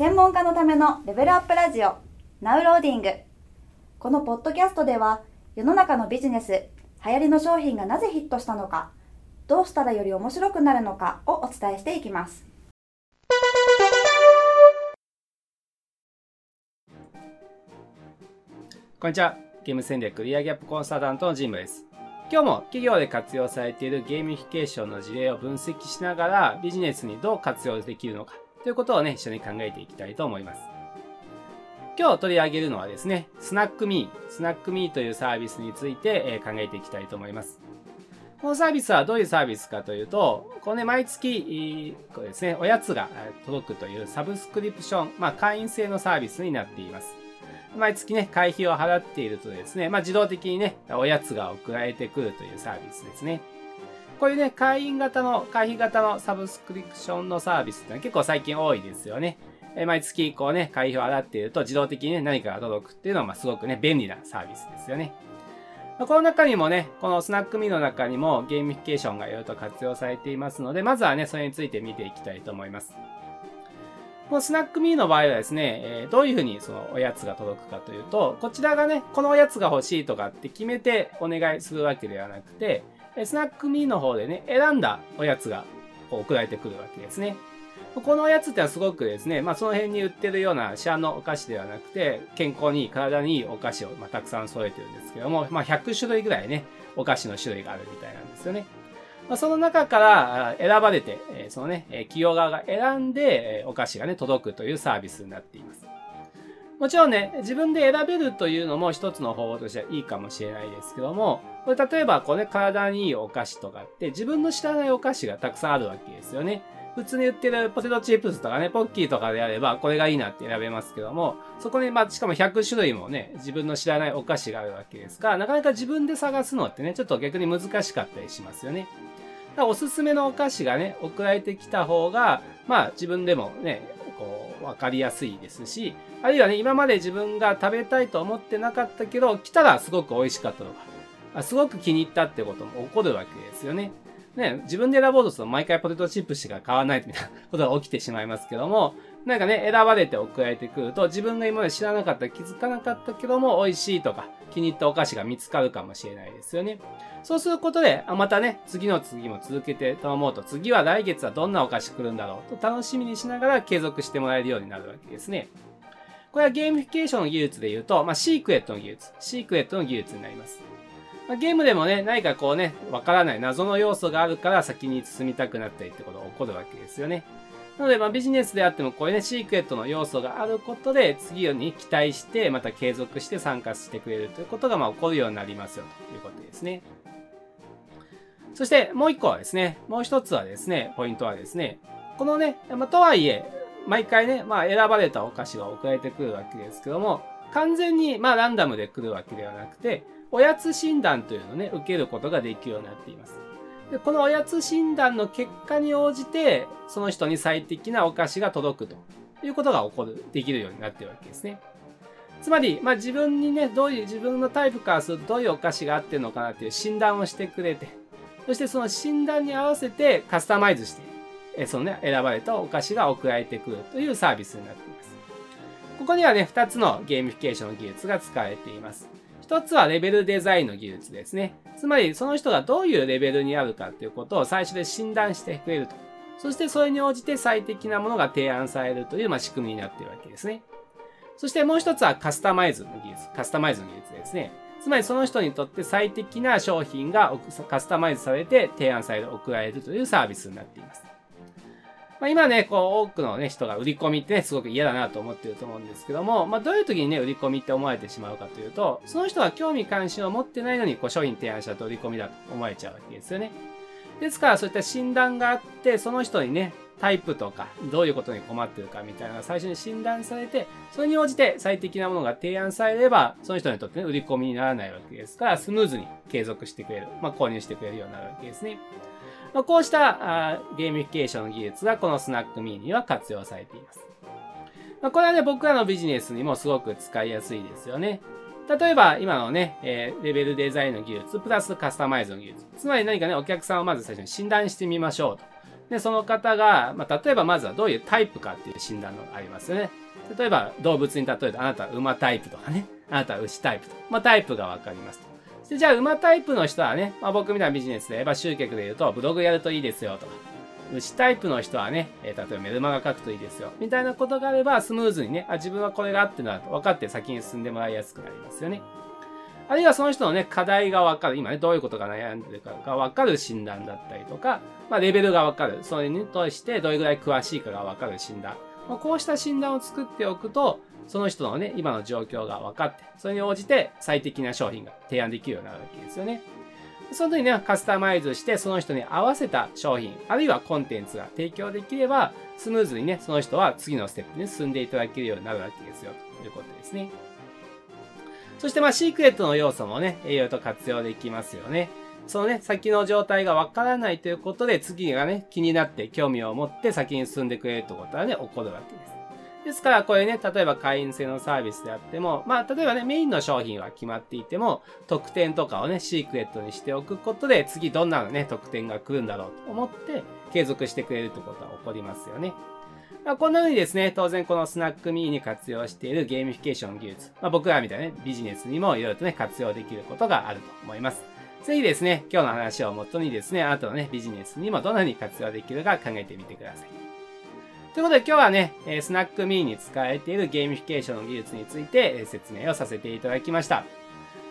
専門家のためのレベルアップラジオ Now Loading このポッドキャストでは世の中のビジネス流行りの商品がなぜヒットしたのかどうしたらより面白くなるのかをお伝えしていきますこんにちは。ゲーム戦略売上アップコンサルタントのジムです。今日も企業で活用されているゲーミフィケーションの事例を分析しながらビジネスにどう活用できるのかということをね、一緒に考えていきたいと思います。今日取り上げるのはですね、スナックミー、スナックミーというサービスについて考えていきたいと思います。このサービスはどういうサービスかというと、このね、毎月、これですね、おやつが届くというサブスクリプション、まあ会員制のサービスになっています。毎月ね、会費を払っているとですね、まあ自動的にね、おやつが送られてくるというサービスですね。こういうね、会員型の、会費型のサブスクリプションのサービスってのは結構最近多いですよね。え毎月こうね、会費を払っていると自動的にね、何かが届くっていうのは、ますごくね、便利なサービスですよね。まこの中にもね、このスナックミーの中にもゲーミフィケーションがいろいろと活用されていますので、まずはね、それについて見ていきたいと思います。このスナックミーの場合はですね、えどういうふうにそのおやつが届くかというと、こちらがね、このおやつが欲しいとかって決めてお願いするわけではなくて、スナックミーの方でね、選んだおやつが送られてくるわけですね。このおやつってはすごくですね、まあその辺に売ってるような市販のお菓子ではなくて、健康にいい、体にいいお菓子を、ま、たくさん揃えてるんですけども、まあ100種類ぐらいね、お菓子の種類があるみたいなんですよね。まあ、その中から選ばれて、そのね、企業側が選んでお菓子がね、届くというサービスになっています。もちろんね、自分で選べるというのも一つの方法としてはいいかもしれないですけども、これ例えばこうね、体にいいお菓子とかって自分の知らないお菓子がたくさんあるわけですよね。普通に売ってるポテトチップスとかね、ポッキーとかであれば、これがいいなって選べますけども、そこに、まあ、しかも100種類もね、自分の知らないお菓子があるわけですから、なかなか自分で探すのってね、ちょっと逆に難しかったりしますよね。おすすめのお菓子がね、送られてきた方が、まあ自分でもね、分、かりやすいですし、あるいはね、今まで自分が食べたいと思ってなかったけど、来たらすごく美味しかったとか、すごく気に入ったってことも起こるわけですよね。ね、自分で選ぼうとすると毎回ポテトチップしか買わないみたいなことが起きてしまいますけども、なんかね、選ばれて送られてくると、自分が今まで知らなかった、気づかなかったけども、美味しいとか、気に入ったお菓子が見つかるかもしれないですよね。そうすることで、あまたね、次の次も続けて頼もうと、次は来月はどんなお菓子来るんだろうと楽しみにしながら継続してもらえるようになるわけですね。これはゲーミフィケーションの技術で言うと、まあ、シークレットの技術、シークレットの技術になります。まあ、ゲームでもね、何かこうね、わからない謎の要素があるから先に進みたくなったりってことが起こるわけですよね。なので、まあ、ビジネスであっても、こういうね、シークレットの要素があることで、次に期待して、また継続して参加してくれるということが、まあ、起こるようになりますよ、ということですね。そして、もう一個はですね、もう一つはですね、ポイントはですね、このね、まあ、とはいえ、毎回ね、まあ、選ばれたお菓子が送られてくるわけですけども、完全に、まあ、ランダムで来るわけではなくて、おやつ診断というのをね、受けることができるようになっています。でこのおやつ診断の結果に応じて、その人に最適なお菓子が届くということが起こる、できるようになってるわけですね。つまり、まあ、自分にね、どういう、自分のタイプからするとどういうお菓子が合ってるのかなっていう診断をしてくれて、そしてその診断に合わせてカスタマイズして、えそのね、選ばれたお菓子が送られてくるというサービスになっています。ここにはね、2つのゲーミフィケーションの技術が使われています。一つはレベルデザインの技術ですね。つまり、その人がどういうレベルにあるかっていうことを最初で診断してくれると。そしてそれに応じて最適なものが提案されるという、まあ、仕組みになっているわけですね。そしてもう一つはカスタマイズの技術。カスタマイズの技術ですね。つまりその人にとって最適な商品がカスタマイズされて提案される、送られるというサービスになっています。まあ、今ね、こう、多くのね、人が売り込みってね、すごく嫌だなと思ってると思うんですけども、まあ、どういう時にね、売り込みって思われてしまうかというと、その人は興味関心を持ってないのに、こう、商品提案したと売り込みだと思われちゃうわけですよね。ですから、そういった診断があって、その人にね、タイプとか、どういうことに困ってるかみたいなのが最初に診断されて、それに応じて最適なものが提案されれば、その人にとってね、売り込みにならないわけですから、スムーズに継続してくれる。まあ、購入してくれるようになるわけですね。まあ、こうしたあゲーミフィケーションの技術がこのスナックミーには活用されています。まあ、これはね、僕らのビジネスにもすごく使いやすいですよね。例えば、今のね、えー、レベルデザインの技術、プラスカスタマイズの技術。つまり何かね、お客さんをまず最初に診断してみましょうと。で、その方が、まあ、例えばまずはどういうタイプかっていう診断がありますよね。例えば動物に例えるとあなたは馬タイプとかね、あなたは牛タイプと。まあ、タイプがわかりますと。で、じゃあ馬タイプの人はね、まあ、僕みたいなビジネスで言えば集客で言うとブログやるといいですよとか。牛タイプの人はね、え、例えばメルマガ書くといいですよ。みたいなことがあれば、スムーズにね、あ、自分はこれがあってなと分かって先に進んでもらいやすくなりますよね。あるいはその人のね、課題が分かる。今ね、どういうことが悩んでるかが分かる診断だったりとか、まあ、レベルが分かる。それに対してどれぐらい詳しいかが分かる診断。まあ、こうした診断を作っておくと、その人のね、今の状況が分かって、それに応じて最適な商品が提案できるようになるわけですよね。その時ね、カスタマイズして、その人に合わせた商品、あるいはコンテンツが提供できれば、スムーズにね、その人は次のステップに進んでいただけるようになるわけですよ、ということですね。そしてまあシークレットの要素もね、いろいろと活用できますよね。そのね、先の状態がわからないということで、次がね、気になって興味を持って先に進んでくれるってことはね、起こるわけです。ですから、これね、例えば会員制のサービスであっても、まあ、例えばね、メインの商品は決まっていても、特典とかをね、シークレットにしておくことで、次どんなね、特典が来るんだろうと思って、継続してくれるってことは起こりますよね。まあ、こんな風にですね、当然このスナックミーに活用しているゲーミフィケーション技術、まあ、僕らみたいなね、ビジネスにもいろいろとね、活用できることがあると思います。ぜひですね、今日の話をもとにですね、あなたのね、ビジネスにもどんな風に活用できるか考えてみてください。ということで今日はね、スナックミーに使われているゲーミフィケーションの技術について説明をさせていただきました。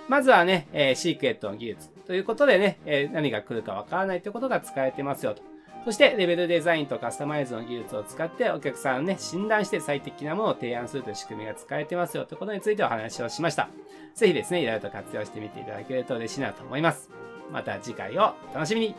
まずはね、シークレットの技術ということでね、何が来るかわからないということが使われてますよと。そして、レベルデザインとカスタマイズの技術を使って、お客さんをね、診断して最適なものを提案するという仕組みが使えてますよということについてお話をしました。ぜひですね、いろいろと活用してみていただけると嬉しいなと思います。また次回をお楽しみに